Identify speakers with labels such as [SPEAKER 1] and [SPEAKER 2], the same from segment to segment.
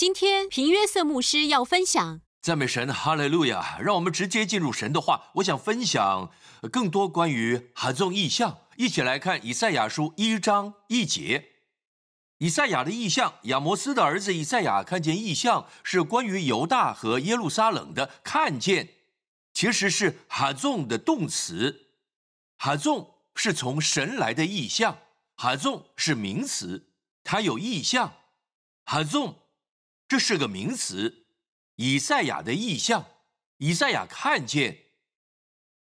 [SPEAKER 1] 今天平约瑟牧师要分享
[SPEAKER 2] 赞美神，哈利路亚！让我们直接进入神的话。我想分享更多关于哈纵意象，一起来看以赛亚书一章一节。以赛亚的意象，亚摩斯的儿子以赛亚看见意象，是关于犹大和耶路撒冷的看见，其实是哈纵的动词。哈纵是从神来的意象，哈纵是名词，它有意象。哈纵。这是个名词，以赛亚的意象，以赛亚看见，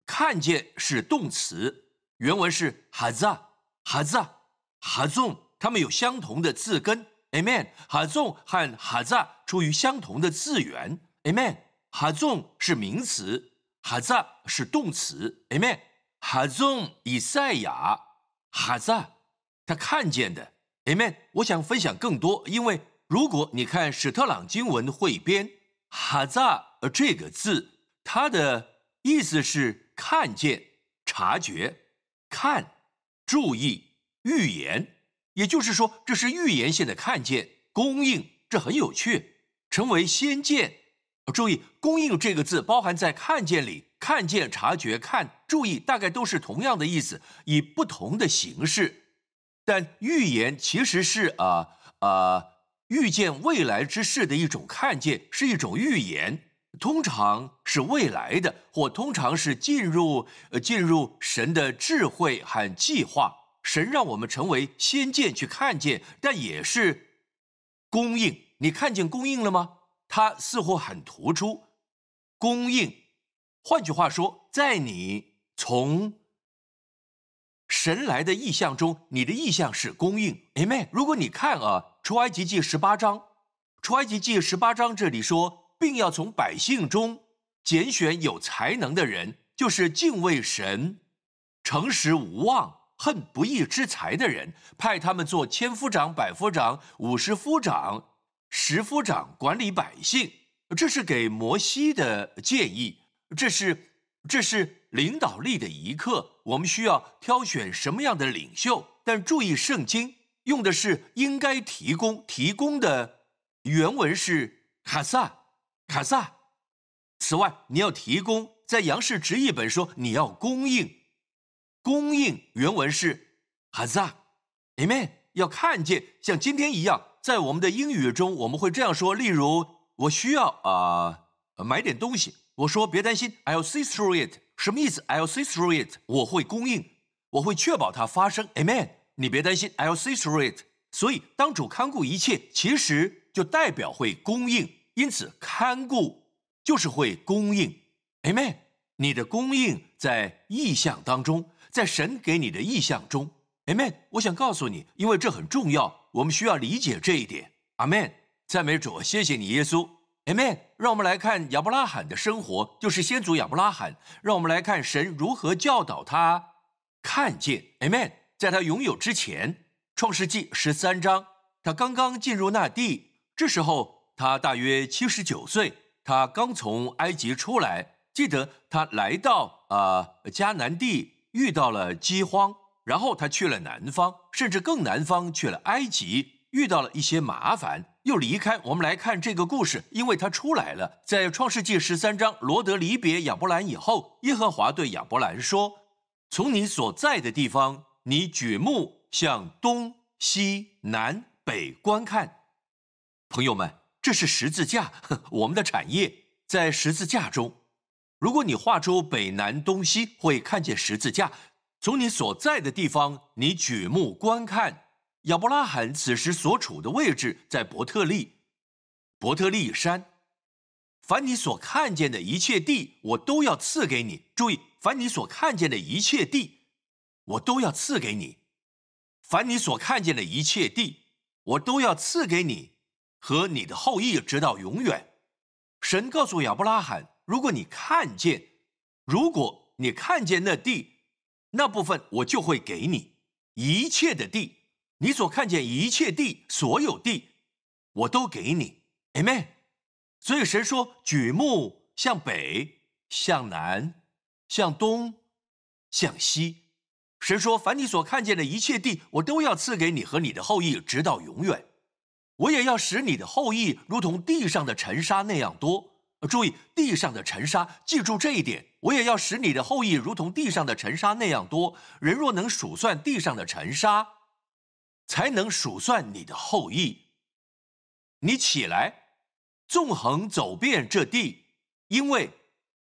[SPEAKER 2] 看见是动词，原文是哈扎哈扎哈纵，它们有相同的字根，amen。哈纵和哈扎出于相同的字源，amen。哈纵是名词，哈扎是动词，amen。哈纵以赛亚哈扎，他看见的，amen。我想分享更多，因为。如果你看史特朗经文汇编“哈扎”这个字，它的意思是看见、察觉、看、注意、预言，也就是说，这是预言性的看见、供应，这很有趣。成为先见，注意“供应”这个字包含在“看见”里，看见、察觉、看、注意，大概都是同样的意思，以不同的形式。但预言其实是啊啊。预见未来之事的一种看见，是一种预言，通常是未来的，或通常是进入呃进入神的智慧和计划。神让我们成为先见去看见，但也是供应。你看见供应了吗？它似乎很突出。供应，换句话说，在你从。神来的意象中，你的意象是供应，Amen。如果你看啊，出埃及记十八章，出埃及记十八章这里说，并要从百姓中拣选有才能的人，就是敬畏神、诚实无妄、恨不义之财的人，派他们做千夫长、百夫长、五十夫长、十夫长，管理百姓。这是给摩西的建议，这是，这是。领导力的一刻，我们需要挑选什么样的领袖？但注意，圣经用的是应该提供，提供的原文是卡萨，卡萨。此外，你要提供，在杨氏直译本说你要供应，供应原文是哈萨，amen。要看见，像今天一样，在我们的英语中，我们会这样说，例如，我需要啊买点东西，我说别担心，I'll see through it。什么意思？I'll see through it。我会供应，我会确保它发生。Amen。你别担心，I'll see through it。所以，当主看顾一切，其实就代表会供应。因此，看顾就是会供应。Amen。你的供应在意象当中，在神给你的意象中。Amen。我想告诉你，因为这很重要，我们需要理解这一点。Amen。赞美主，谢谢你，耶稣。Amen。让我们来看亚伯拉罕的生活，就是先祖亚伯拉罕。让我们来看神如何教导他看见。Amen。在他拥有之前，创世纪十三章，他刚刚进入那地，这时候他大约七十九岁，他刚从埃及出来。记得他来到啊迦南地，遇到了饥荒，然后他去了南方，甚至更南方去了埃及，遇到了一些麻烦。又离开。我们来看这个故事，因为他出来了。在创世纪十三章，罗德离别亚伯兰以后，耶和华对亚伯兰说：“从你所在的地方，你举目向东西南北观看。”朋友们，这是十字架，我们的产业在十字架中。如果你画出北南东西，会看见十字架。从你所在的地方，你举目观看。亚伯拉罕此时所处的位置在伯特利，伯特利山。凡你所看见的一切地，我都要赐给你。注意，凡你所看见的一切地，我都要赐给你。凡你所看见的一切地，我都要赐给你和你的后裔，直到永远。神告诉亚伯拉罕：如果你看见，如果你看见那地，那部分我就会给你一切的地。你所看见一切地，所有地，我都给你，Amen。所以神说：举目向北，向南，向东，向西。神说：凡你所看见的一切地，我都要赐给你和你的后裔，直到永远。我也要使你的后裔如同地上的尘沙那样多。注意，地上的尘沙，记住这一点。我也要使你的后裔如同地上的尘沙那样多。人若能数算地上的尘沙，才能数算你的后裔。你起来，纵横走遍这地，因为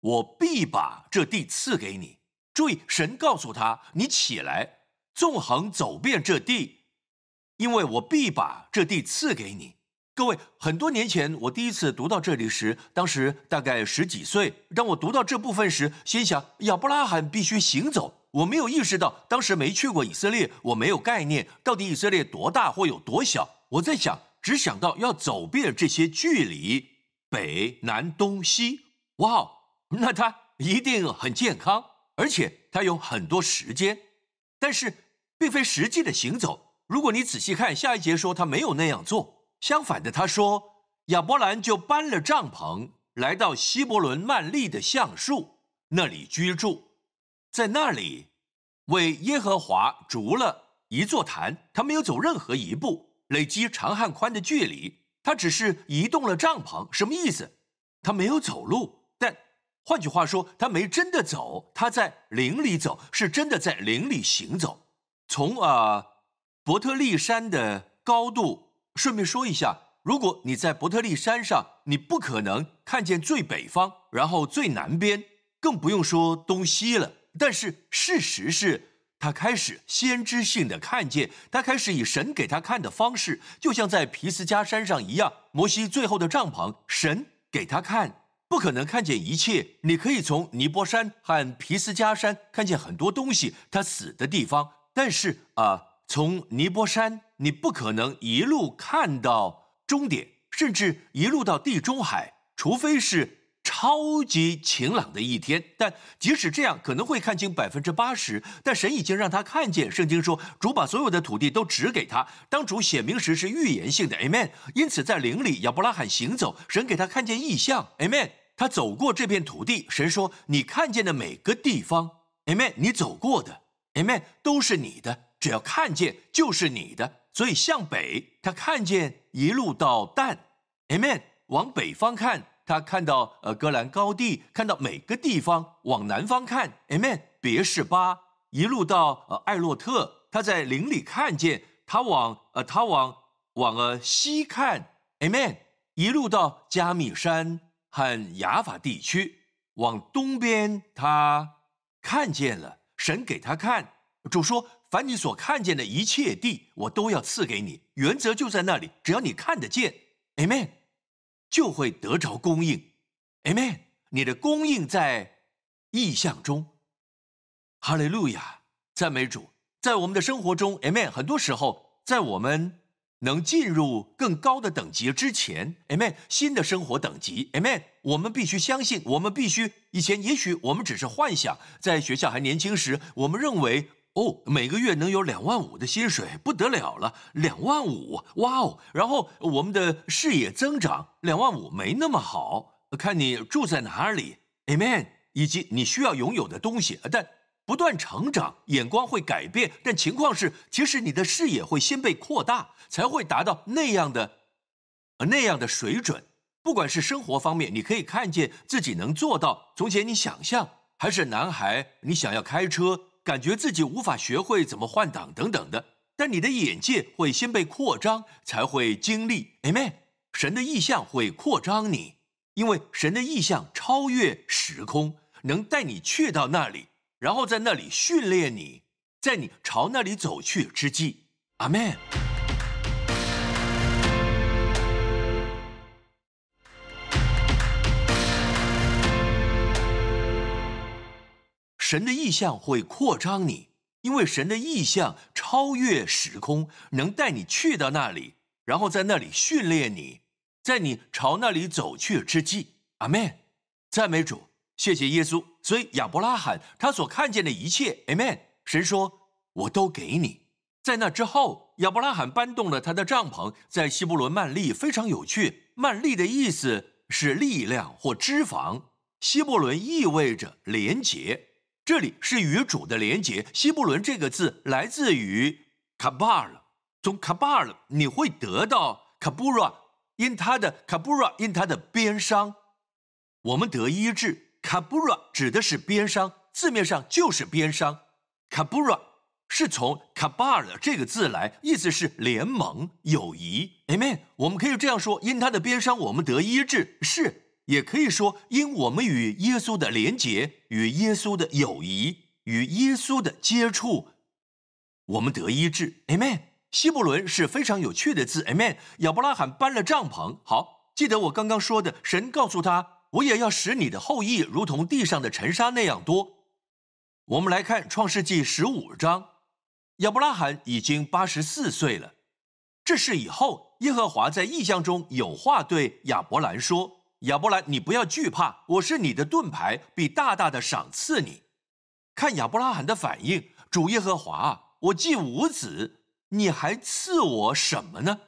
[SPEAKER 2] 我必把这地赐给你。注意，神告诉他：你起来，纵横走遍这地，因为我必把这地赐给你。各位，很多年前我第一次读到这里时，当时大概十几岁。当我读到这部分时，心想亚伯拉罕必须行走。我没有意识到，当时没去过以色列，我没有概念到底以色列多大或有多小。我在想，只想到要走遍这些距离，北、南、东、西。哇，那他一定很健康，而且他有很多时间。但是，并非实际的行走。如果你仔细看下一节，说他没有那样做。相反的，他说亚伯兰就搬了帐篷，来到希伯伦曼利的橡树那里居住，在那里为耶和华筑了一座坛。他没有走任何一步，累积长和宽的距离，他只是移动了帐篷。什么意思？他没有走路，但换句话说，他没真的走，他在林里走，是真的在林里行走。从啊伯特利山的高度。顺便说一下，如果你在伯特利山上，你不可能看见最北方，然后最南边，更不用说东西了。但是事实是，他开始先知性的看见，他开始以神给他看的方式，就像在皮斯加山上一样。摩西最后的帐篷，神给他看，不可能看见一切。你可以从尼泊山和皮斯加山看见很多东西，他死的地方。但是啊。从尼泊山，你不可能一路看到终点，甚至一路到地中海，除非是超级晴朗的一天。但即使这样，可能会看清百分之八十。但神已经让他看见。圣经说，主把所有的土地都指给他。当主显明时，是预言性的。Amen。因此，在灵里，亚伯拉罕行走，神给他看见异象。Amen。他走过这片土地，神说：“你看见的每个地方，Amen。你走过的，Amen，都是你的。”只要看见就是你的，所以向北，他看见一路到但，Amen。往北方看，他看到呃戈兰高地，看到每个地方；往南方看，Amen。别是巴一路到呃艾洛特，他在林里看见他往呃他往往呃西看，Amen。一路到加密山和雅法地区，往东边他看见了神给他看，主说。凡你所看见的一切地，我都要赐给你。原则就在那里，只要你看得见，Amen，就会得着供应，Amen。你的供应在意象中，哈利路亚，赞美主。在我们的生活中，Amen。很多时候，在我们能进入更高的等级之前，Amen，新的生活等级，Amen。我们必须相信，我们必须以前也许我们只是幻想，在学校还年轻时，我们认为。哦，每个月能有两万五的薪水，不得了了！两万五，哇哦！然后我们的视野增长，两万五没那么好，看你住在哪里，Amen，以及你需要拥有的东西。但不断成长，眼光会改变。但情况是，其实你的视野会先被扩大，才会达到那样的，那样的水准。不管是生活方面，你可以看见自己能做到。从前你想象，还是男孩，你想要开车。感觉自己无法学会怎么换挡等等的，但你的眼界会先被扩张，才会经历。Amen。神的意象会扩张你，因为神的意象超越时空，能带你去到那里，然后在那里训练你，在你朝那里走去之际。阿门。神的意象会扩张你，因为神的意象超越时空，能带你去到那里，然后在那里训练你，在你朝那里走去之际，阿门，赞美主，谢谢耶稣。所以亚伯拉罕他所看见的一切，阿门。神说：“我都给你。”在那之后，亚伯拉罕搬动了他的帐篷，在希伯伦曼利，非常有趣。曼利的意思是力量或脂肪，希伯伦意味着廉洁。这里是与主的连结。希伯伦这个字来自于 Kabar，，从 Kabar 你会得到 kabura，因他的 kabura，因他的边伤，我们得医治。kabura 指的是边伤，字面上就是边伤。kabura 是从 kabar 这个字来，意思是联盟、友谊。Amen。我们可以这样说：因他的边伤，我们得医治。是。也可以说，因我们与耶稣的连结，与耶稣的友谊，与耶稣的接触，我们得医治。Amen。希伯伦是非常有趣的字。Amen。亚伯拉罕搬了帐篷。好，记得我刚刚说的，神告诉他，我也要使你的后裔如同地上的尘沙那样多。我们来看创世纪十五章，亚伯拉罕已经八十四岁了。这是以后耶和华在异象中有话对亚伯兰说。亚伯兰，你不要惧怕，我是你的盾牌，必大大的赏赐你。看亚伯拉罕的反应，主耶和华，我既无子，你还赐我什么呢？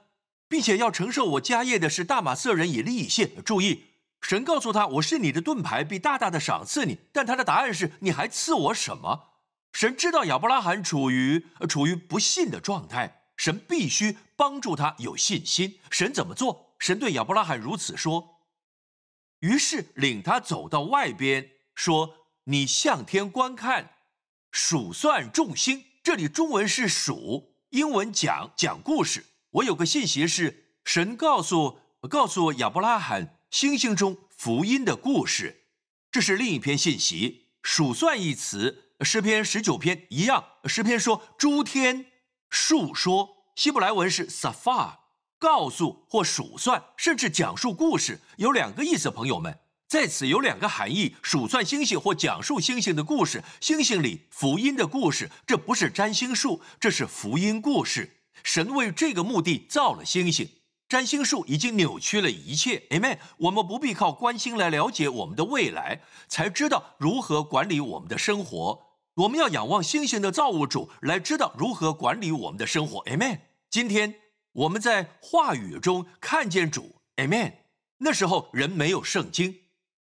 [SPEAKER 2] 并且要承受我家业的是大马色人以利以谢。注意，神告诉他，我是你的盾牌，必大大的赏赐你。但他的答案是，你还赐我什么？神知道亚伯拉罕处于处于不信的状态，神必须帮助他有信心。神怎么做？神对亚伯拉罕如此说。于是领他走到外边，说：“你向天观看，数算众星。这里中文是数，英文讲讲故事。我有个信息是，神告诉告诉亚伯拉罕星星中福音的故事。这是另一篇信息。数算一词，诗篇十九篇一样。诗篇说诸天述说，希伯来文是 safar。”告诉或数算，甚至讲述故事，有两个意思。朋友们，在此有两个含义：数算星星或讲述星星的故事。星星里福音的故事，这不是占星术，这是福音故事。神为这个目的造了星星，占星术已经扭曲了一切。Amen。我们不必靠观星来了解我们的未来，才知道如何管理我们的生活。我们要仰望星星的造物主，来知道如何管理我们的生活。Amen。今天。我们在话语中看见主，Amen。那时候人没有圣经，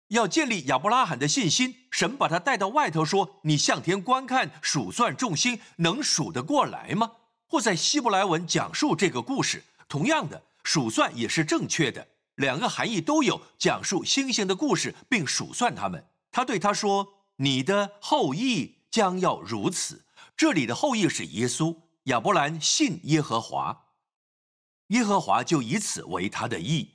[SPEAKER 2] 要建立亚伯拉罕的信心，神把他带到外头说：“你向天观看，数算众星，能数得过来吗？”或在希伯来文讲述这个故事。同样的，数算也是正确的，两个含义都有，讲述星星的故事并数算他们。他对他说：“你的后裔将要如此。”这里的后裔是耶稣。亚伯兰信耶和华。耶和华就以此为他的意，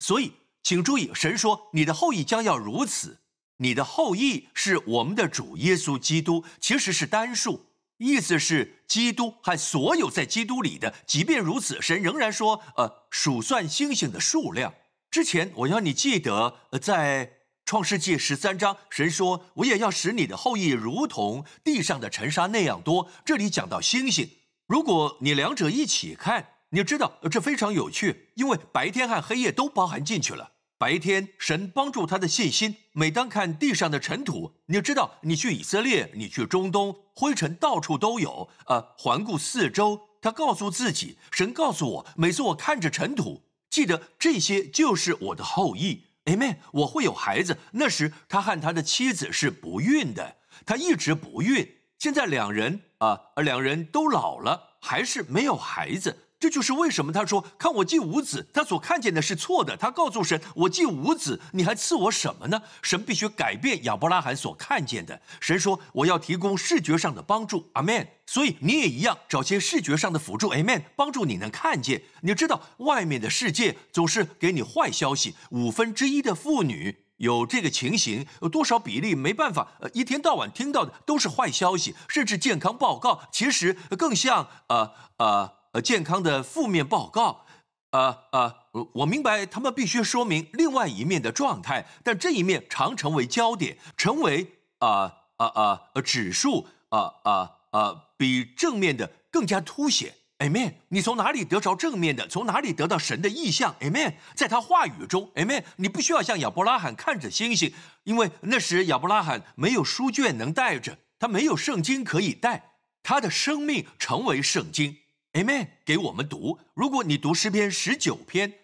[SPEAKER 2] 所以请注意，神说你的后裔将要如此。你的后裔是我们的主耶稣基督，其实是单数，意思是基督和所有在基督里的。即便如此，神仍然说，呃，数算星星的数量。之前我要你记得，在创世纪十三章，神说我也要使你的后裔如同地上的尘沙那样多。这里讲到星星，如果你两者一起看。你知道这非常有趣，因为白天和黑夜都包含进去了。白天，神帮助他的信心。每当看地上的尘土，你知道，你去以色列，你去中东，灰尘到处都有。呃，环顾四周，他告诉自己，神告诉我，每次我看着尘土，记得这些就是我的后裔。Amen。我会有孩子。那时他和他的妻子是不孕的，他一直不孕。现在两人啊，两人都老了，还是没有孩子。这就是为什么他说：“看我既无子，他所看见的是错的。”他告诉神：“我既无子，你还赐我什么呢？”神必须改变亚伯拉罕所看见的。神说：“我要提供视觉上的帮助。”阿门。所以你也一样，找些视觉上的辅助。Amen，。帮助你能看见。你知道，外面的世界总是给你坏消息。五分之一的妇女有这个情形，有多少比例没办法？呃，一天到晚听到的都是坏消息，甚至健康报告，其实更像呃呃。呃，健康的负面报告，呃呃，我明白他们必须说明另外一面的状态，但这一面常成为焦点，成为啊啊啊指数啊啊啊比正面的更加凸显。Amen。你从哪里得着正面的？从哪里得到神的意象？Amen。在他话语中，Amen。你不需要像亚伯拉罕看着星星，因为那时亚伯拉罕没有书卷能带着，他没有圣经可以带，他的生命成为圣经。Amen，给我们读。如果你读诗篇十九篇，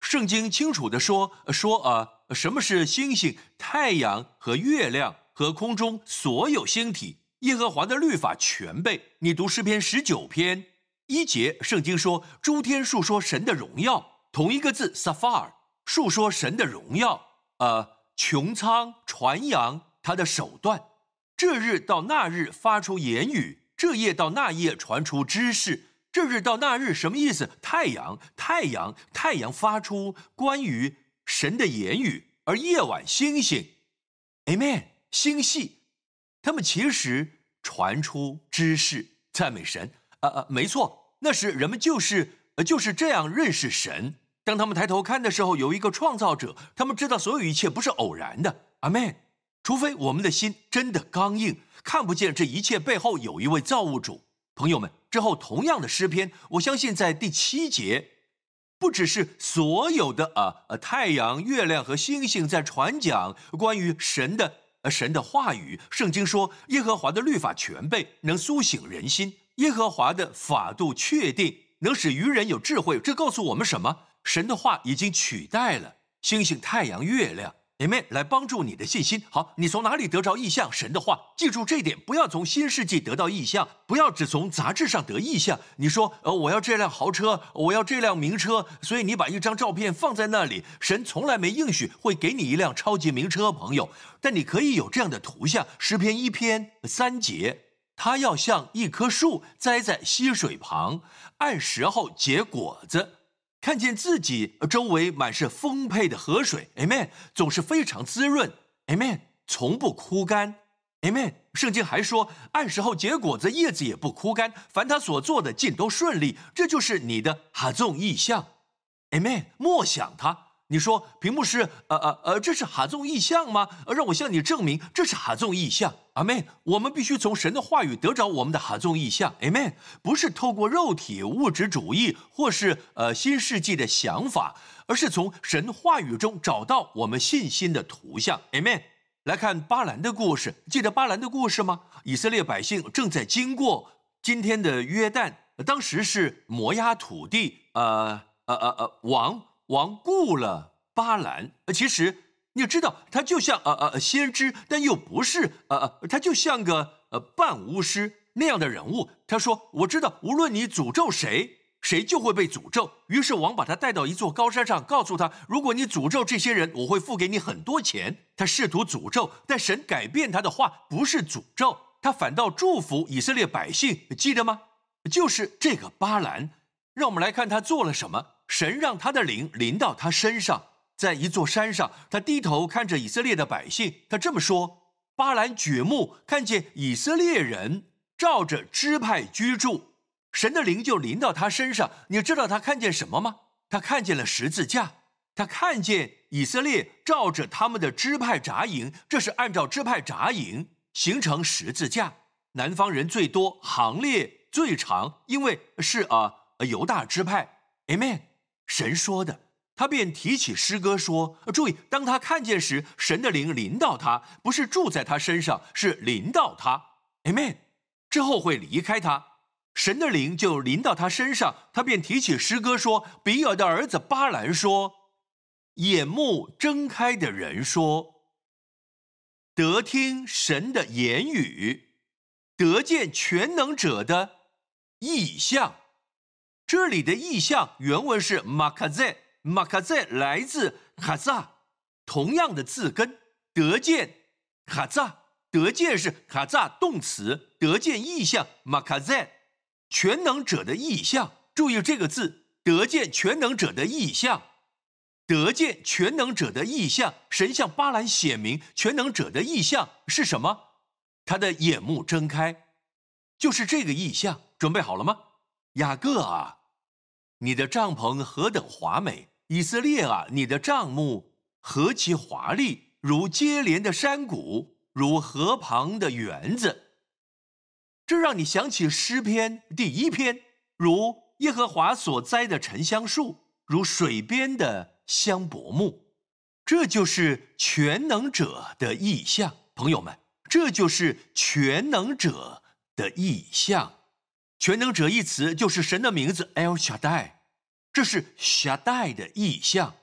[SPEAKER 2] 圣经清楚的说说啊，什么是星星、太阳和月亮和空中所有星体？耶和华的律法全备。你读诗篇十九篇，一节圣经说，诸天述说神的荣耀，同一个字 sapphire，述说神的荣耀。呃，穹苍传扬他的手段，这日到那日发出言语，这夜到那夜传出知识。这日到那日什么意思？太阳，太阳，太阳发出关于神的言语，而夜晚星星，Amen，星系，他们其实传出知识，赞美神。啊啊，没错，那时人们就是呃就是这样认识神。当他们抬头看的时候，有一个创造者，他们知道所有一切不是偶然的。阿门。除非我们的心真的刚硬，看不见这一切背后有一位造物主。朋友们，之后同样的诗篇，我相信在第七节，不只是所有的啊呃太阳、月亮和星星在传讲关于神的神的话语。圣经说，耶和华的律法全备，能苏醒人心。耶和华的法度确定，能使愚人有智慧。这告诉我们什么？神的话已经取代了星星、太阳、月亮，Amen，来帮助你的信心。好，你从哪里得着意象？神的话，记住这点，不要从新世纪得到意象，不要只从杂志上得意象。你说，呃，我要这辆豪车，我要这辆名车，所以你把一张照片放在那里。神从来没应许会给你一辆超级名车，朋友。但你可以有这样的图像。诗篇一篇三节。他要像一棵树栽在溪水旁，按时候结果子，看见自己周围满是丰沛的河水，Amen，总是非常滋润，Amen，从不枯干，Amen。圣经还说，按时候结果子，叶子也不枯干，凡他所做的尽都顺利，这就是你的哈纵意象，Amen。莫想他。你说屏幕是呃呃呃，这是哈纵意象吗？让我向你证明这是哈纵意象。阿门。我们必须从神的话语得着我们的哈纵意象。阿门。不是透过肉体物质主义或是呃新世纪的想法，而是从神话语中找到我们信心的图像。阿门。来看巴兰的故事，记得巴兰的故事吗？以色列百姓正在经过今天的约旦，当时是摩押土地，呃呃呃呃王。王雇了巴兰，其实你知道，他就像呃呃先知，但又不是，呃呃，他就像个呃半巫师那样的人物。他说：“我知道，无论你诅咒谁，谁就会被诅咒。”于是王把他带到一座高山上，告诉他：“如果你诅咒这些人，我会付给你很多钱。”他试图诅咒，但神改变他的话，不是诅咒，他反倒祝福以色列百姓。记得吗？就是这个巴兰。让我们来看他做了什么。神让他的灵临到他身上，在一座山上，他低头看着以色列的百姓，他这么说：“巴兰掘墓看见以色列人照着支派居住，神的灵就临到他身上。你知道他看见什么吗？他看见了十字架，他看见以色列照着他们的支派扎营，这是按照支派扎营形成十字架。南方人最多，行列最长，因为是啊犹大支派。Amen。”神说的，他便提起诗歌说：“注意，当他看见时，神的灵临到他，不是住在他身上，是临到他。”Amen。之后会离开他，神的灵就临到他身上，他便提起诗歌说：“比尔的儿子巴兰说，眼目睁开的人说，得听神的言语，得见全能者的意象。”这里的意象原文是马卡在，马卡在来自哈扎，同样的字根得见哈扎，得见是哈扎动词，得见意象马卡在，全能者的意象。注意这个字，得见全能者的意象，得见全能者的意象。神向巴兰显明全能者的意象是什么？他的眼目睁开，就是这个意象。准备好了吗，雅各啊？你的帐篷何等华美，以色列啊！你的帐幕何其华丽，如接连的山谷，如河旁的园子。这让你想起诗篇第一篇，如耶和华所栽的沉香树，如水边的香柏木。这就是全能者的意象，朋友们，这就是全能者的意象。全能者一词就是神的名字 El Shaddai，这是 Shaddai 的意象，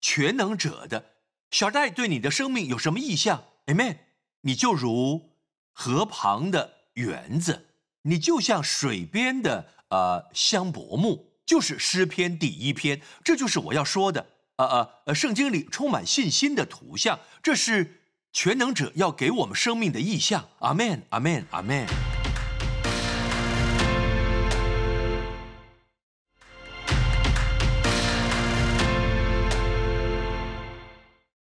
[SPEAKER 2] 全能者的 Shaddai 对你的生命有什么意象？Amen，你就如河旁的园子，你就像水边的呃香柏木，就是诗篇第一篇，这就是我要说的。呃呃呃，圣经里充满信心的图像，这是全能者要给我们生命的意象。阿门，阿门，阿门。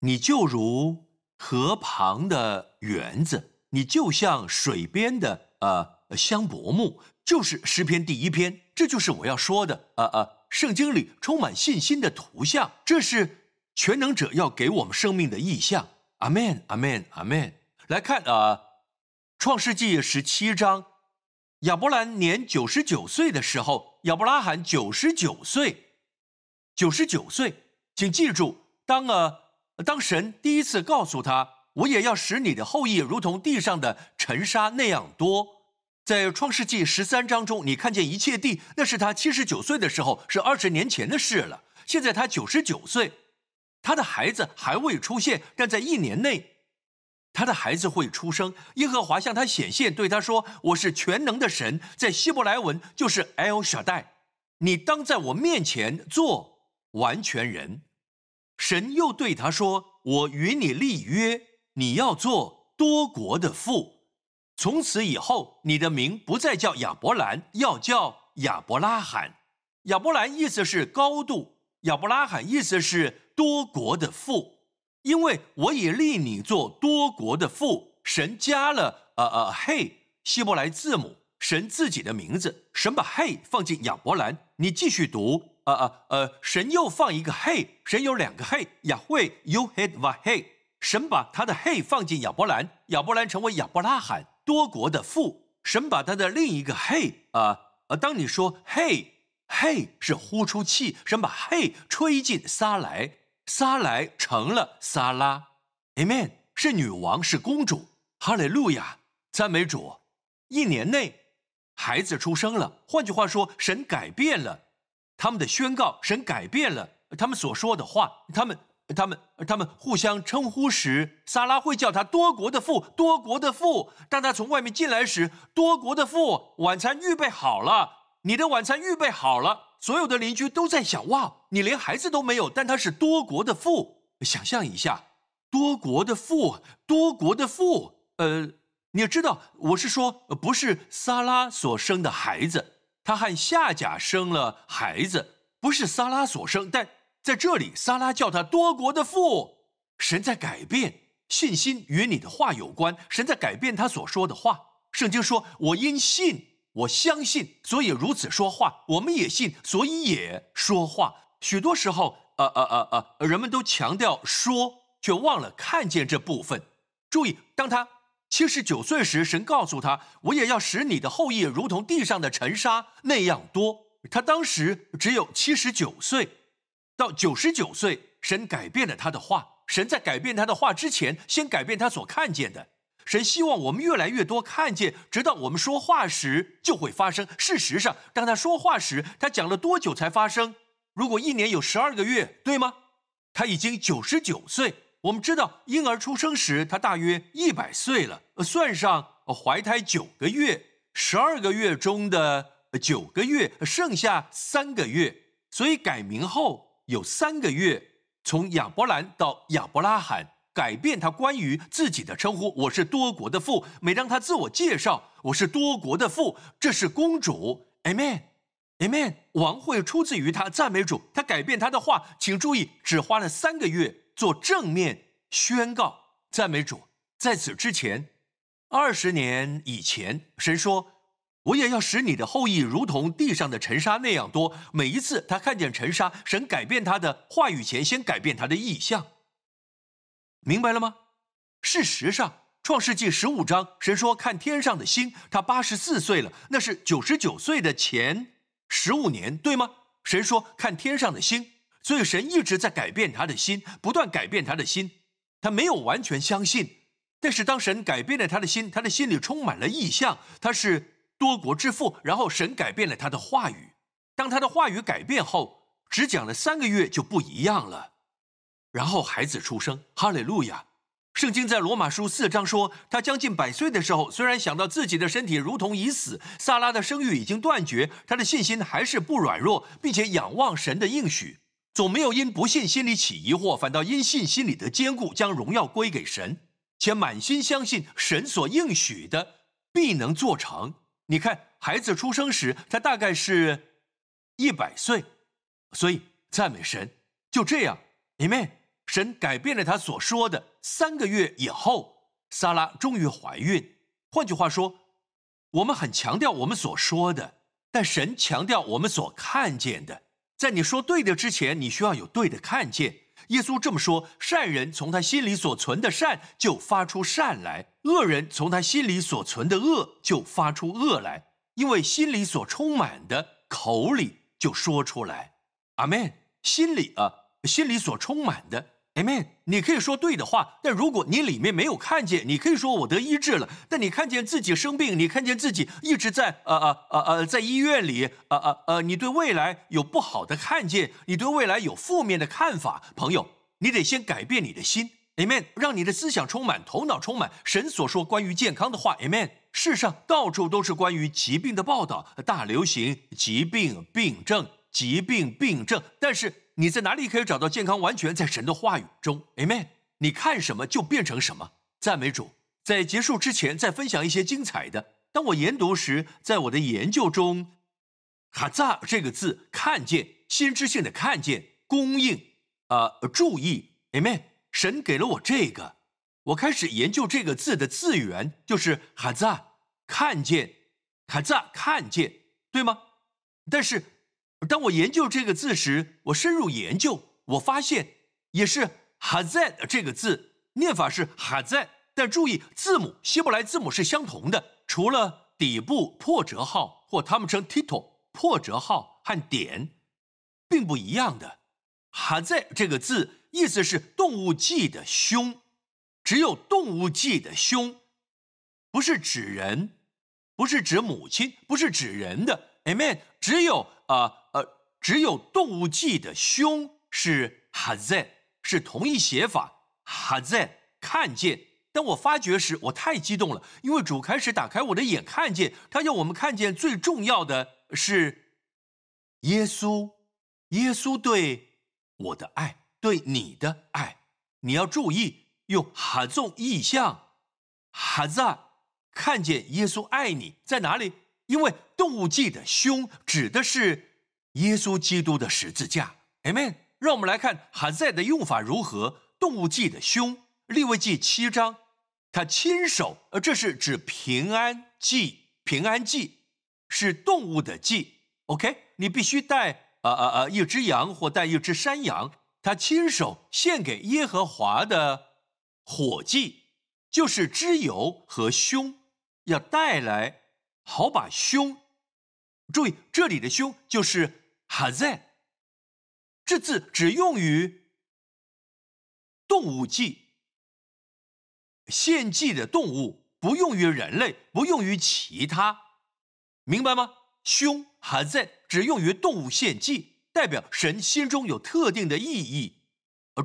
[SPEAKER 2] 你就如河旁的园子，你就像水边的呃香柏木，就是诗篇第一篇，这就是我要说的。呃呃，圣经里充满信心的图像，这是全能者要给我们生命的意象。阿门，阿门，阿门。来看啊，创世纪十七章，亚伯兰年九十九岁的时候，亚伯拉罕九十九岁，九十九岁，请记住，当呃。当神第一次告诉他：“我也要使你的后裔如同地上的尘沙那样多。”在创世纪十三章中，你看见一切地，那是他七十九岁的时候，是二十年前的事了。现在他九十九岁，他的孩子还未出现，但在一年内，他的孩子会出生。耶和华向他显现，对他说：“我是全能的神，在希伯来文就是 El Shaddai。你当在我面前做完全人。”神又对他说：“我与你立约，你要做多国的父。从此以后，你的名不再叫亚伯兰，要叫亚伯拉罕。亚伯兰意思是高度，亚伯拉罕意思是多国的父。因为我已立你做多国的父。神加了呃呃嘿希伯来字母，神自己的名字，神把嘿放进亚伯兰。你继续读。”呃呃呃，神又放一个嘿，神有两个嘿，亚会 you had va 嘿，神把他的嘿放进亚伯兰，亚伯兰成为亚伯拉罕多国的父。神把他的另一个嘿啊呃，当你说嘿嘿是呼出气，神把嘿吹进撒来，撒来成了撒拉，amen 是女王是公主，哈利路亚赞美主。一年内孩子出生了，换句话说，神改变了。他们的宣告，神改变了他们所说的话。他们、他们、他们互相称呼时，撒拉会叫他多国的父，多国的父。当他从外面进来时，多国的父，晚餐预备好了，你的晚餐预备好了。所有的邻居都在想：哇，你连孩子都没有，但他是多国的父。想象一下，多国的父，多国的父。呃，你要知道，我是说，不是撒拉所生的孩子。他和夏甲生了孩子，不是撒拉所生，但在这里，撒拉叫他多国的父。神在改变，信心与你的话有关。神在改变他所说的话。圣经说：“我因信，我相信，所以如此说话。”我们也信，所以也说话。许多时候，呃呃呃呃，人们都强调说，却忘了看见这部分。注意，当他。七十九岁时，神告诉他：“我也要使你的后裔如同地上的尘沙那样多。”他当时只有七十九岁，到九十九岁，神改变了他的话。神在改变他的话之前，先改变他所看见的。神希望我们越来越多看见，直到我们说话时就会发生。事实上，当他说话时，他讲了多久才发生？如果一年有十二个月，对吗？他已经九十九岁。我们知道，婴儿出生时他大约一百岁了，算上怀胎九个月，十二个月中的九个月，剩下三个月，所以改名后有三个月，从亚伯兰到亚伯拉罕，改变他关于自己的称呼。我是多国的父。每当他自我介绍，我是多国的父，这是公主。Amen，Amen。王会出自于他，赞美主。他改变他的话，请注意，只花了三个月。做正面宣告，赞美主。在此之前，二十年以前，神说：“我也要使你的后裔如同地上的尘沙那样多。”每一次他看见尘沙，神改变他的话语前，先改变他的意象。明白了吗？事实上，创世纪十五章，神说：“看天上的星。”他八十四岁了，那是九十九岁的前十五年，对吗？神说：“看天上的星。”所以神一直在改变他的心，不断改变他的心。他没有完全相信，但是当神改变了他的心，他的心里充满了意象。他是多国之父，然后神改变了他的话语。当他的话语改变后，只讲了三个月就不一样了。然后孩子出生，哈利路亚！圣经在罗马书四章说，他将近百岁的时候，虽然想到自己的身体如同已死，萨拉的生育已经断绝，他的信心还是不软弱，并且仰望神的应许，总没有因不信心里起疑惑，反倒因信心里的坚固，将荣耀归给神，且满心相信神所应许的必能做成。你看，孩子出生时，他大概是一百岁，所以赞美神。就这样，Amen。神改变了他所说的。三个月以后，萨拉终于怀孕。换句话说，我们很强调我们所说的，但神强调我们所看见的。在你说对的之前，你需要有对的看见。耶稣这么说：善人从他心里所存的善就发出善来，恶人从他心里所存的恶就发出恶来，因为心里所充满的，口里就说出来。阿门。心里啊，心里所充满的。Amen，你可以说对的话，但如果你里面没有看见，你可以说我得医治了，但你看见自己生病，你看见自己一直在呃呃呃呃在医院里，呃呃呃，你对未来有不好的看见，你对未来有负面的看法，朋友，你得先改变你的心，Amen，让你的思想充满，头脑充满神所说关于健康的话，Amen。世上到处都是关于疾病的报道，大流行、疾病、病症、疾病、病症，但是。你在哪里可以找到健康？完全在神的话语中，Amen。你看什么就变成什么。赞美主。在结束之前，再分享一些精彩的。当我研读时，在我的研究中，“哈扎”这个字，看见，先知性的看见，供应，啊，注意，Amen。神给了我这个，我开始研究这个字的字源，就是“哈扎”，看见，“哈扎”看见，对吗？但是。当我研究这个字时，我深入研究，我发现也是 had 这个字念法是 “hazet”，但注意字母希伯来字母是相同的，除了底部破折号或他们称 “tito” 破折号和点，并不一样的。had 这个字意思是动物记的胸，只有动物记的胸，不是指人，不是指母亲，不是指人的。Amen，只有啊。只有动物记的胸是 h a z e 是同一写法 h a z e 看见。当我发觉时，我太激动了，因为主开始打开我的眼，看见他要我们看见最重要的是耶稣，耶稣对我的爱，对你的爱。你要注意用哈纵意象 hazet 看见耶稣爱你在哪里？因为动物记的胸指的是。耶稣基督的十字架，Amen。让我们来看哈在的用法如何。动物记的凶，利未记七章，他亲手，呃，这是指平安祭，平安祭是动物的祭，OK？你必须带啊啊啊一只羊或带一只山羊，他亲手献给耶和华的火祭，就是脂油和胸，要带来，好把胸。注意这里的胸就是。哈在，这字只用于动物祭，献祭的动物不用于人类，不用于其他，明白吗？凶哈在只用于动物献祭，代表神心中有特定的意义，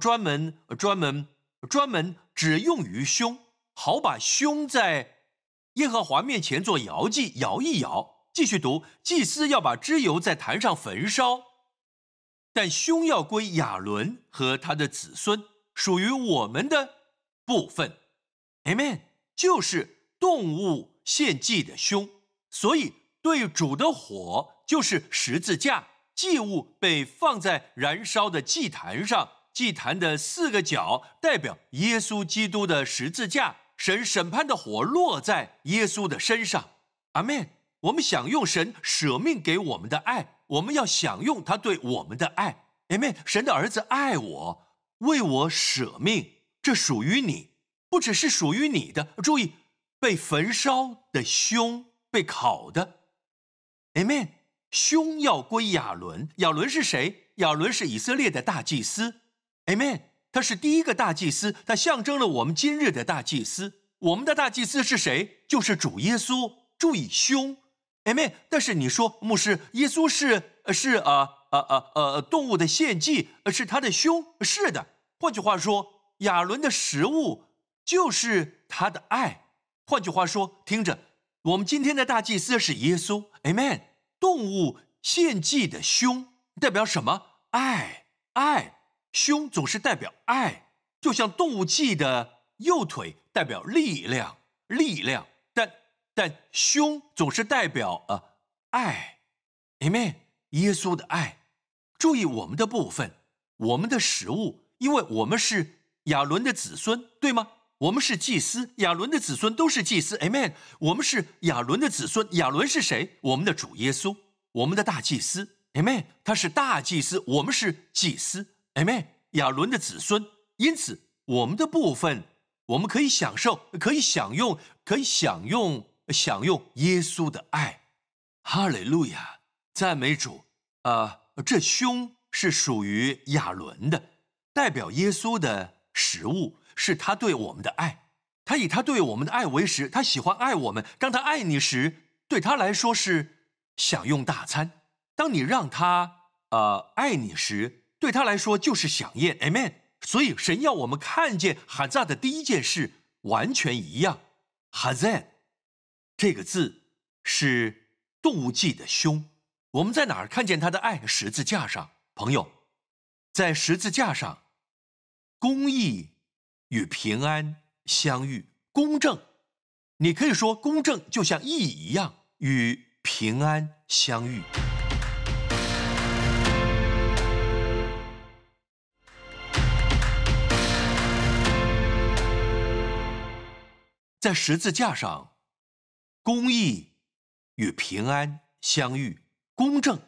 [SPEAKER 2] 专门专门专门只用于凶，好把凶在耶和华面前做摇祭，摇一摇。继续读，祭司要把脂油在坛上焚烧，但凶要归亚伦和他的子孙，属于我们的部分。Amen，就是动物献祭的凶，所以对主的火就是十字架，祭物被放在燃烧的祭坛上，祭坛的四个角代表耶稣基督的十字架，神审判的火落在耶稣的身上。阿门。我们享用神舍命给我们的爱，我们要享用他对我们的爱。Amen。神的儿子爱我，为我舍命，这属于你，不只是属于你的。注意，被焚烧的胸，被烤的。Amen。胸要归亚伦，亚伦是谁？亚伦是以色列的大祭司。Amen。他是第一个大祭司，他象征了我们今日的大祭司。我们的大祭司是谁？就是主耶稣。注意胸。Amen。但是你说牧师，耶稣是是呃呃呃呃动物的献祭，是他的胸，是的。换句话说，亚伦的食物就是他的爱。换句话说，听着，我们今天的大祭司是耶稣，Amen。动物献祭的胸代表什么？爱，爱。胸总是代表爱，就像动物祭的右腿代表力量，力量。但凶总是代表呃爱，Amen。耶稣的爱。注意我们的部分，我们的食物，因为我们是亚伦的子孙，对吗？我们是祭司，亚伦的子孙都是祭司，Amen。我们是亚伦的子孙，亚伦是谁？我们的主耶稣，我们的大祭司，Amen。他是大祭司，我们是祭司，Amen。亚伦的子孙，因此我们的部分，我们可以享受，可以享用，可以享用，享用耶稣的爱。哈利路亚，赞美主啊！这胸是属于亚伦的，代表耶稣的食物。是他对我们的爱，他以他对我们的爱为食，他喜欢爱我们。当他爱你时，对他来说是享用大餐。当你让他呃爱你时，对他来说就是享宴。Amen。所以神要我们看见哈赞的第一件事完全一样。哈赞这个字是动物记的胸。我们在哪儿看见他的爱？十字架上，朋友，在十字架上，公义。与平安相遇，公正，你可以说公正就像义一样，与平安相遇。在十字架上，公义与平安相遇，公正，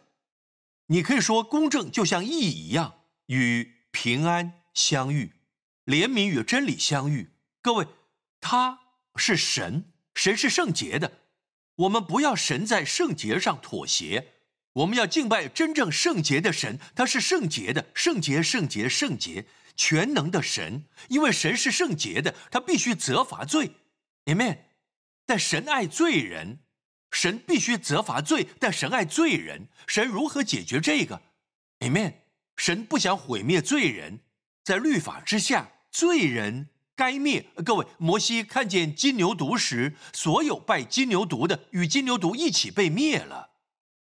[SPEAKER 2] 你可以说公正就像义一样，与平安相遇。怜悯与真理相遇，各位，他是神，神是圣洁的，我们不要神在圣洁上妥协，我们要敬拜真正圣洁的神，他是圣洁的，圣洁，圣洁，圣洁，全能的神，因为神是圣洁的，他必须责罚罪，Amen。但神爱罪人，神必须责罚罪，但神爱罪人，神如何解决这个？Amen。神不想毁灭罪人。在律法之下，罪人该灭。各位，摩西看见金牛犊时，所有拜金牛犊的与金牛犊一起被灭了。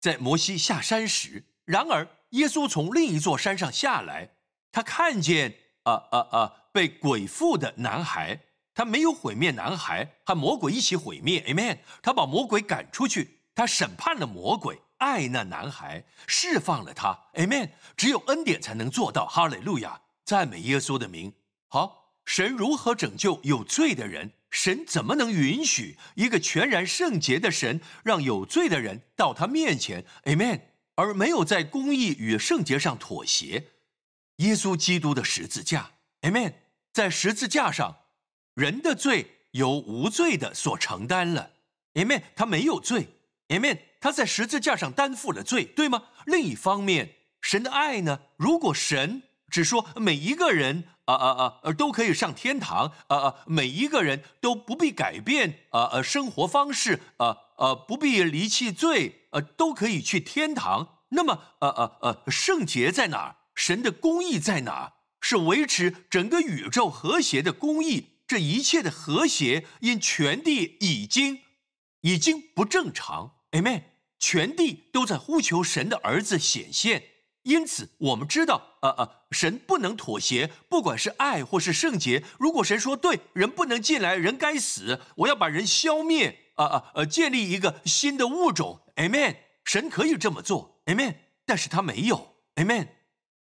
[SPEAKER 2] 在摩西下山时，然而耶稣从另一座山上下来，他看见啊啊啊被鬼附的男孩，他没有毁灭男孩，和魔鬼一起毁灭。Amen。他把魔鬼赶出去，他审判了魔鬼，爱那男孩，释放了他。Amen。只有恩典才能做到。哈利路亚。赞美耶稣的名。好，神如何拯救有罪的人？神怎么能允许一个全然圣洁的神让有罪的人到他面前？Amen。而没有在公义与圣洁上妥协。耶稣基督的十字架，Amen。在十字架上，人的罪由无罪的所承担了，Amen。他没有罪，Amen。他在十字架上担负了罪，对吗？另一方面，神的爱呢？如果神只说每一个人啊啊啊都可以上天堂啊啊，每一个人都不必改变啊啊生活方式啊啊，不必离弃罪，呃，都可以去天堂。那么，呃呃呃，圣洁在哪儿？神的公义在哪儿？是维持整个宇宙和谐的公义。这一切的和谐，因全地已经已经不正常。Amen。全地都在呼求神的儿子显现。因此，我们知道，呃呃，神不能妥协，不管是爱或是圣洁。如果神说对，人不能进来，人该死，我要把人消灭，啊啊呃，建立一个新的物种，Amen。神可以这么做，Amen。但是他没有，Amen。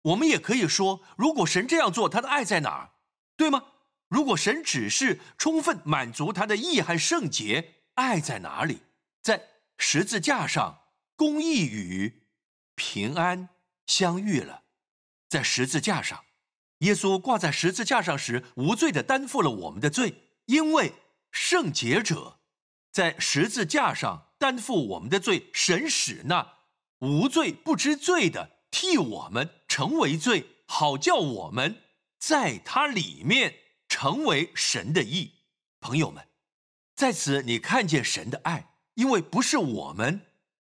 [SPEAKER 2] 我们也可以说，如果神这样做，他的爱在哪儿？对吗？如果神只是充分满足他的意和圣洁，爱在哪里？在十字架上，公义与平安。相遇了，在十字架上，耶稣挂在十字架上时，无罪的担负了我们的罪，因为圣洁者在十字架上担负我们的罪，神使那无罪不知罪的替我们成为罪，好叫我们在他里面成为神的义。朋友们，在此你看见神的爱，因为不是我们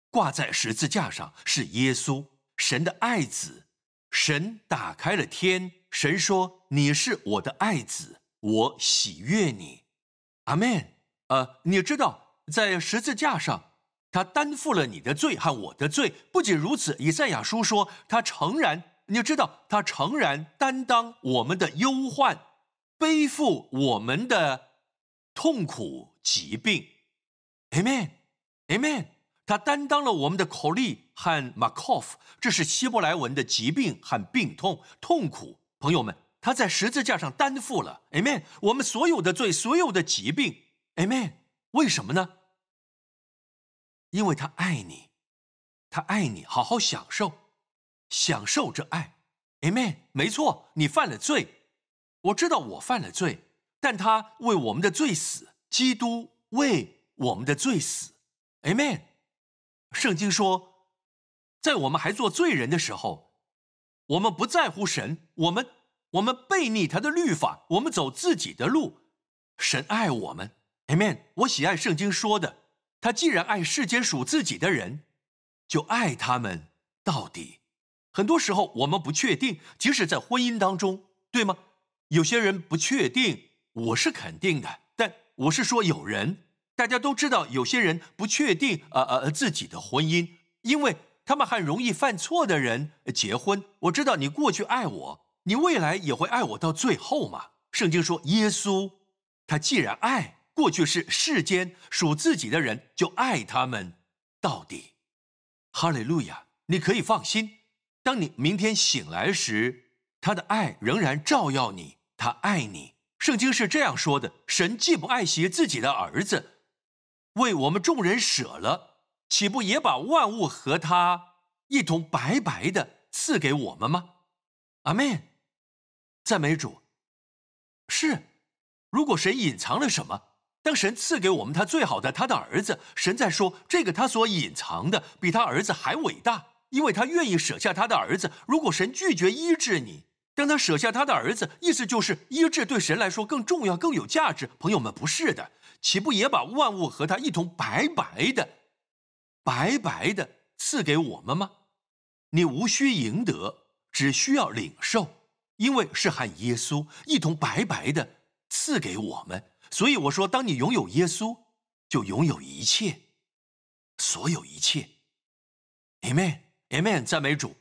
[SPEAKER 2] 挂在十字架上，是耶稣。神的爱子，神打开了天，神说：“你是我的爱子，我喜悦你。阿门。呃，你知道，在十字架上，他担负了你的罪和我的罪。不仅如此，以赛亚书说，他诚然，你知道，他诚然担当我们的忧患，背负我们的痛苦疾病。Amen，Amen。他担当了我们的口力和 makov，这是希伯来文的疾病和病痛、痛苦。朋友们，他在十字架上担负了，Amen。我们所有的罪，所有的疾病。Amen，为什么呢？因为他爱你，他爱你，好好享受，享受这爱。Amen，没错，你犯了罪，我知道我犯了罪，但他为我们的罪死，基督为我们的罪死。Amen，圣经说，在我们还做罪人的时候，我们不在乎神，我们我们背逆他的律法，我们走自己的路，神爱我们。Amen。我喜爱圣经说的，他既然爱世间属自己的人，就爱他们到底。很多时候我们不确定，即使在婚姻当中，对吗？有些人不确定，我是肯定的，但我是说有人，大家都知道，有些人不确定，呃呃自己的婚姻，因为他们和容易犯错的人结婚。我知道你过去爱我，你未来也会爱我到最后嘛。圣经说，耶稣他既然爱。过去是世间属自己的人，就爱他们到底。哈利路亚！你可以放心，当你明天醒来时，他的爱仍然照耀你，他爱你。圣经是这样说的：神既不爱惜自己的儿子，为我们众人舍了，岂不也把万物和他一同白白的赐给我们吗？阿门！赞美主。是，如果神隐藏了什么？当神赐给我们他最好的他的儿子，神在说这个他所隐藏的比他儿子还伟大，因为他愿意舍下他的儿子。如果神拒绝医治你，当他舍下他的儿子，意思就是医治对神来说更重要、更有价值。朋友们，不是的，岂不也把万物和他一同白白的、白白的赐给我们吗？你无需赢得，只需要领受，因为是和耶稣一同白白的赐给我们。所以我说，当你拥有耶稣，就拥有一切，所有一切。Amen，Amen，赞美主。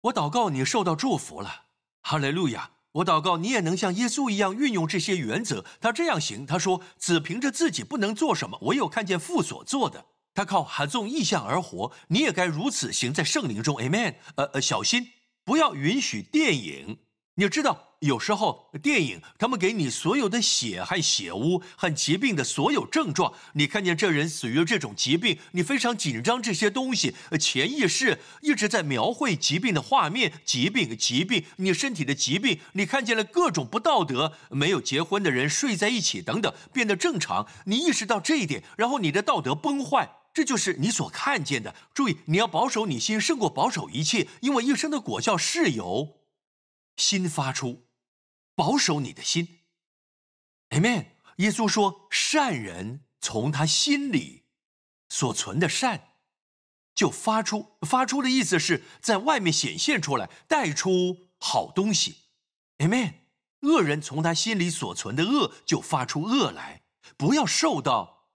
[SPEAKER 2] 我祷告你受到祝福了，哈利路亚。我祷告你也能像耶稣一样运用这些原则。他这样行，他说：“只凭着自己不能做什么，唯有看见父所做的。他靠喊纵意象而活，你也该如此行在圣灵中。”Amen。呃呃，小心不要允许电影。你知道。有时候电影他们给你所有的血和血污和疾病的所有症状，你看见这人死于这种疾病，你非常紧张。这些东西潜意识一直在描绘疾病的画面，疾病疾病，你身体的疾病。你看见了各种不道德，没有结婚的人睡在一起等等，变得正常。你意识到这一点，然后你的道德崩坏，这就是你所看见的。注意，你要保守你心胜过保守一切，因为一生的果效是由心发出。保守你的心，Amen。耶稣说：“善人从他心里所存的善，就发出。发出的意思是在外面显现出来，带出好东西，Amen。恶人从他心里所存的恶，就发出恶来。不要受到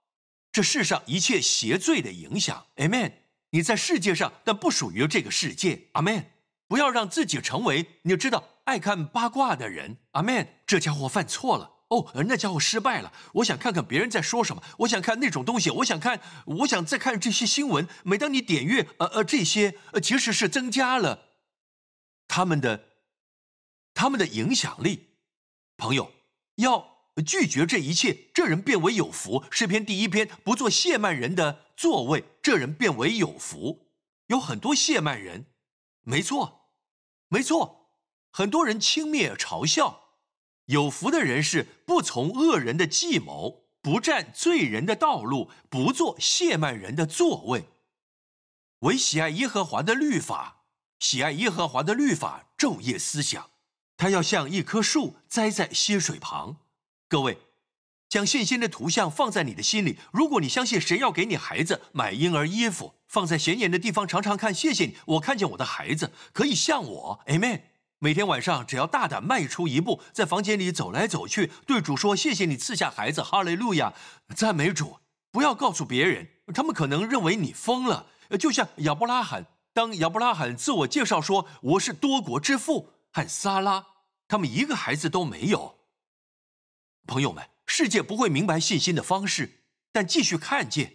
[SPEAKER 2] 这世上一切邪罪的影响，Amen。你在世界上，但不属于这个世界，Amen。不要让自己成为你知道。”爱看八卦的人，阿门。这家伙犯错了哦，那家伙失败了。我想看看别人在说什么，我想看那种东西，我想看，我想再看这些新闻。每当你点阅，呃呃，这些呃，其实是增加了他们的他们的影响力。朋友要拒绝这一切，这人变为有福。诗篇第一篇，不做亵慢人的座位，这人变为有福。有很多亵慢人，没错，没错。很多人轻蔑嘲笑，有福的人是不从恶人的计谋，不占罪人的道路，不做亵慢人的座位，唯喜爱耶和华的律法，喜爱耶和华的律法，昼夜思想。他要像一棵树栽在溪水旁。各位，将信心的图像放在你的心里。如果你相信神要给你孩子买婴儿衣服，放在显眼的地方，常常看。谢谢你，我看见我的孩子可以像我，Amen。每天晚上只要大胆迈出一步，在房间里走来走去，对主说：“谢谢你赐下孩子，哈利路亚，赞美主。”不要告诉别人，他们可能认为你疯了。就像亚伯拉罕，当亚伯拉罕自我介绍说：“我是多国之父。”和撒拉，他们一个孩子都没有。朋友们，世界不会明白信心的方式，但继续看见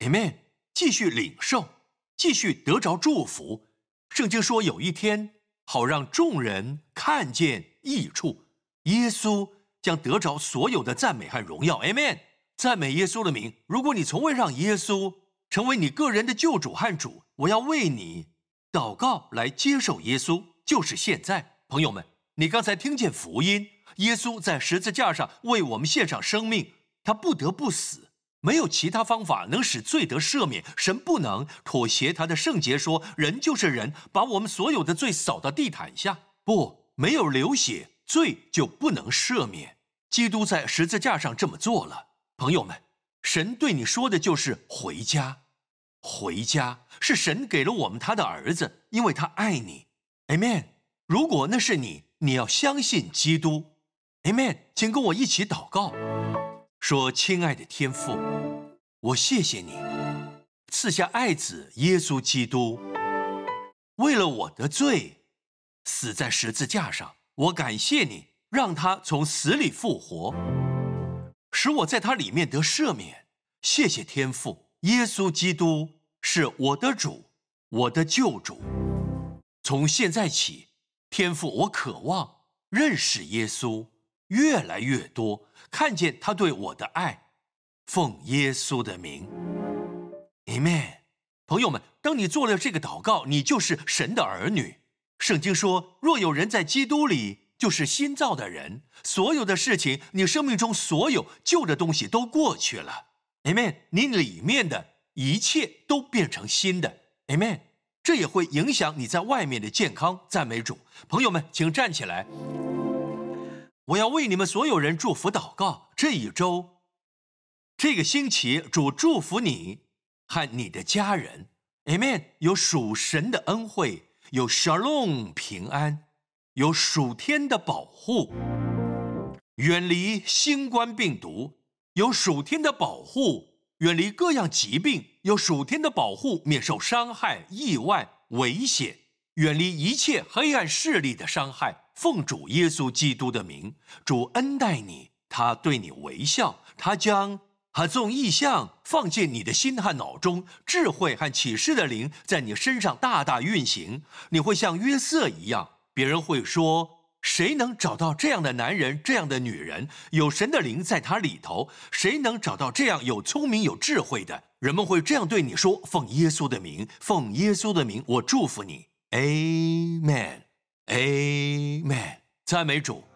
[SPEAKER 2] ，Amen，继续领受，继续得着祝福。圣经说，有一天。好让众人看见益处，耶稣将得着所有的赞美和荣耀。Amen。赞美耶稣的名。如果你从未让耶稣成为你个人的救主和主，我要为你祷告来接受耶稣，就是现在。朋友们，你刚才听见福音，耶稣在十字架上为我们献上生命，他不得不死。没有其他方法能使罪得赦免，神不能妥协他的圣洁，说人就是人，把我们所有的罪扫到地毯下。不，没有流血，罪就不能赦免。基督在十字架上这么做了。朋友们，神对你说的就是回家，回家是神给了我们他的儿子，因为他爱你。Amen。如果那是你，你要相信基督。Amen。请跟我一起祷告。说：“亲爱的天父，我谢谢你赐下爱子耶稣基督，为了我的罪死在十字架上。我感谢你，让他从死里复活，使我在他里面得赦免。谢谢天父，耶稣基督是我的主，我的救主。从现在起，天父，我渴望认识耶稣越来越多。”看见他对我的爱，奉耶稣的名，Amen。朋友们，当你做了这个祷告，你就是神的儿女。圣经说，若有人在基督里，就是新造的人，所有的事情，你生命中所有旧的东西都过去了，Amen。你里面的一切都变成新的，Amen。这也会影响你在外面的健康。赞美主，朋友们，请站起来。我要为你们所有人祝福祷告。这一周，这个星期，主祝福你和你的家人。Amen。有属神的恩惠，有 Shalom 平安，有属天的保护，远离新冠病毒；有属天的保护，远离各样疾病；有属天的保护，免受伤害、意外、危险，远离一切黑暗势力的伤害。奉主耶稣基督的名，主恩待你，他对你微笑，他将他纵意象放进你的心和脑中，智慧和启示的灵在你身上大大运行，你会像约瑟一样，别人会说：谁能找到这样的男人，这样的女人？有神的灵在他里头，谁能找到这样有聪明有智慧的？人们会这样对你说：奉耶稣的名，奉耶稣的名，我祝福你，Amen。Amen，赞美主。